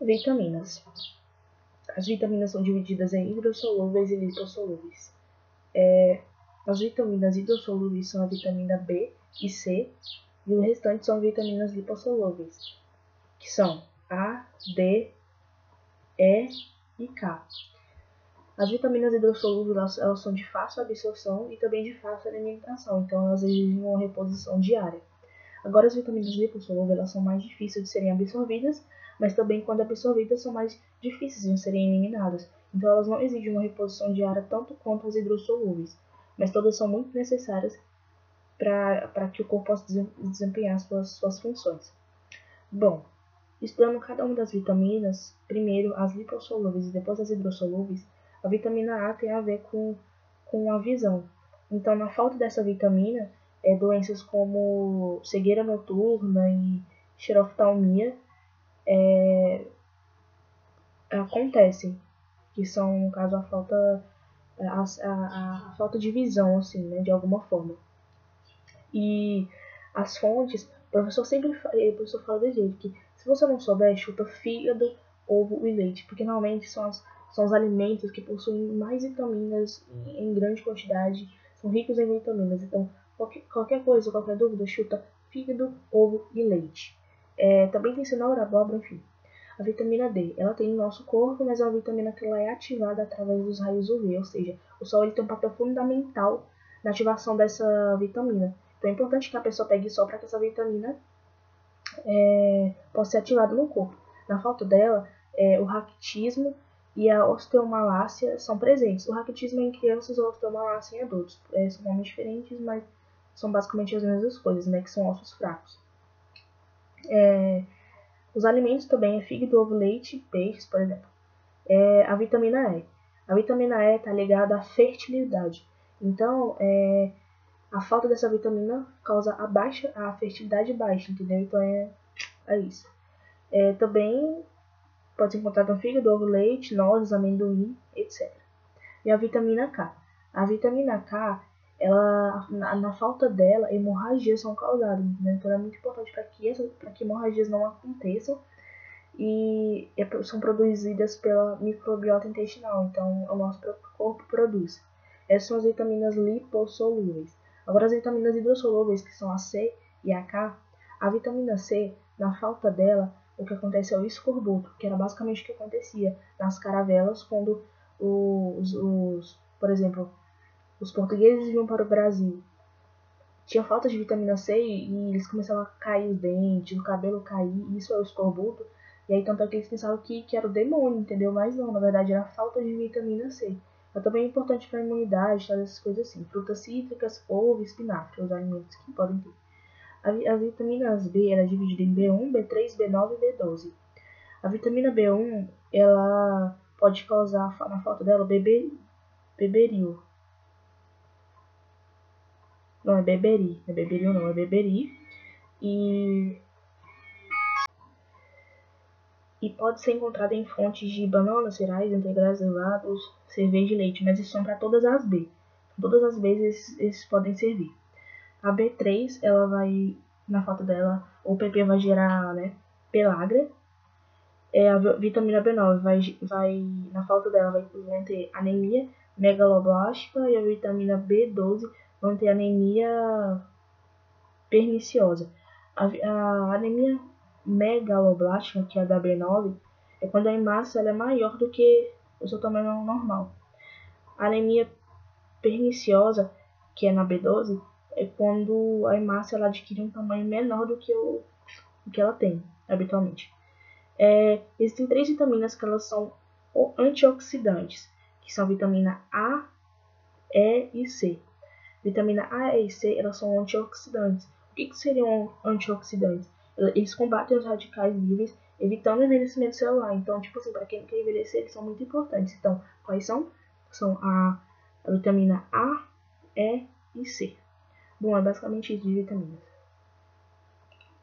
Vitaminas. As vitaminas são divididas em hidrossolúveis e lipossolúveis. É, as vitaminas hidrossolúveis são a vitamina B e C, e o restante são vitaminas lipossolúveis, que são A, D, E e K. As vitaminas hidrossolúveis elas, são de fácil absorção e também de fácil alimentação, então elas exigem uma reposição diária. Agora, as vitaminas lipossolúveis elas são mais difíceis de serem absorvidas, mas também, quando absorvidas, são mais difíceis de serem eliminadas. Então, elas não exigem uma reposição diária tanto quanto as hidrossolúveis, mas todas são muito necessárias para que o corpo possa desempenhar suas, suas funções. Bom, estudando cada uma das vitaminas, primeiro as lipossolúveis e depois as hidrossolúveis, a vitamina A tem a ver com, com a visão. Então, na falta dessa vitamina, é, doenças como cegueira noturna e xeroftalmia é, acontecem, que são, no caso, a falta, a, a, a falta de visão, assim, né, de alguma forma. E as fontes, o professor sempre fala, o professor fala desse jeito, que se você não souber, chuta fígado, ovo e leite, porque normalmente são, as, são os alimentos que possuem mais vitaminas em, em grande quantidade, são ricos em vitaminas, então qualquer, qualquer coisa, qualquer dúvida, chuta fígado, ovo e leite. É, também tem cenoura, abóbora, enfim. A vitamina D, ela tem no nosso corpo, mas é uma vitamina que ela é ativada através dos raios UV, ou seja, o sol ele tem um papel fundamental na ativação dessa vitamina. Então é importante que a pessoa pegue sol para que essa vitamina é, possa ser ativada no corpo. Na falta dela, é, o raquitismo e a osteomalácia são presentes. O raquitismo é em crianças a osteomalácia em adultos. É, são nomes diferentes, mas são basicamente as mesmas coisas, né? Que são ossos fracos. É, os alimentos também é fígado, ovo, leite, peixes, por exemplo. É, a vitamina E. A vitamina E está ligada à fertilidade. Então, é, a falta dessa vitamina causa a baixa, a fertilidade baixa, entendeu? Então é, é isso. É, também pode ser encontrado no fígado, ovo, leite, nozes, amendoim, etc. E a vitamina K. A vitamina K, ela, na, na falta dela, hemorragias são causadas, né? Então é muito importante para que, que hemorragias não aconteçam e é, são produzidas pela microbiota intestinal, então o nosso corpo produz. Essas são as vitaminas lipossolúveis. Agora, as vitaminas hidrossolúveis, que são a C e a K, a vitamina C, na falta dela, o que acontece é o escorbuto, que era basicamente o que acontecia nas caravelas quando os, os por exemplo, os portugueses iam para o Brasil. Tinha falta de vitamina C e eles começavam a cair os dentes, o cabelo cair, isso é o escorbuto. E aí, tanto é que eles pensavam que, que era o demônio, entendeu? Mas não, na verdade era falta de vitamina C. É também importante para a imunidade, todas essas coisas assim. Frutas cítricas, ovo, espinafre, os alimentos que podem ter. A, vitamina B era é dividida em B1, B3, B9 e B12. A vitamina B1, ela pode causar, na falta dela, bebê, beberio. Não, é beberi. É beberio não, é beberi. E e pode ser encontrada em fontes de bananas, cereais, integrais, derivados, cerveja e leite, mas isso são para todas as B. Todas as B esses, podem servir. A B3, ela vai, na falta dela, o PP vai gerar né, pelagra. É, a vitamina B9 vai, vai, na falta dela, vai, vão ter anemia megaloblástica e a vitamina B12 vão ter anemia perniciosa. A, a anemia megaloblástica, que é a da B9, é quando a hemácia é maior do que o seu tamanho normal. A anemia perniciosa, que é na B12, é quando a hemácia ela adquire um tamanho menor do que o, que ela tem habitualmente. É, existem três vitaminas que elas são antioxidantes, que são vitamina A, E e C. Vitamina A, E C elas são antioxidantes. O que, que seriam antioxidantes? eles combatem os radicais livres, evitando o envelhecimento celular. Então, tipo assim, para quem quer envelhecer, eles são muito importantes. Então, quais são? São a, a vitamina A, E e C. Bom, é basicamente isso de vitaminas.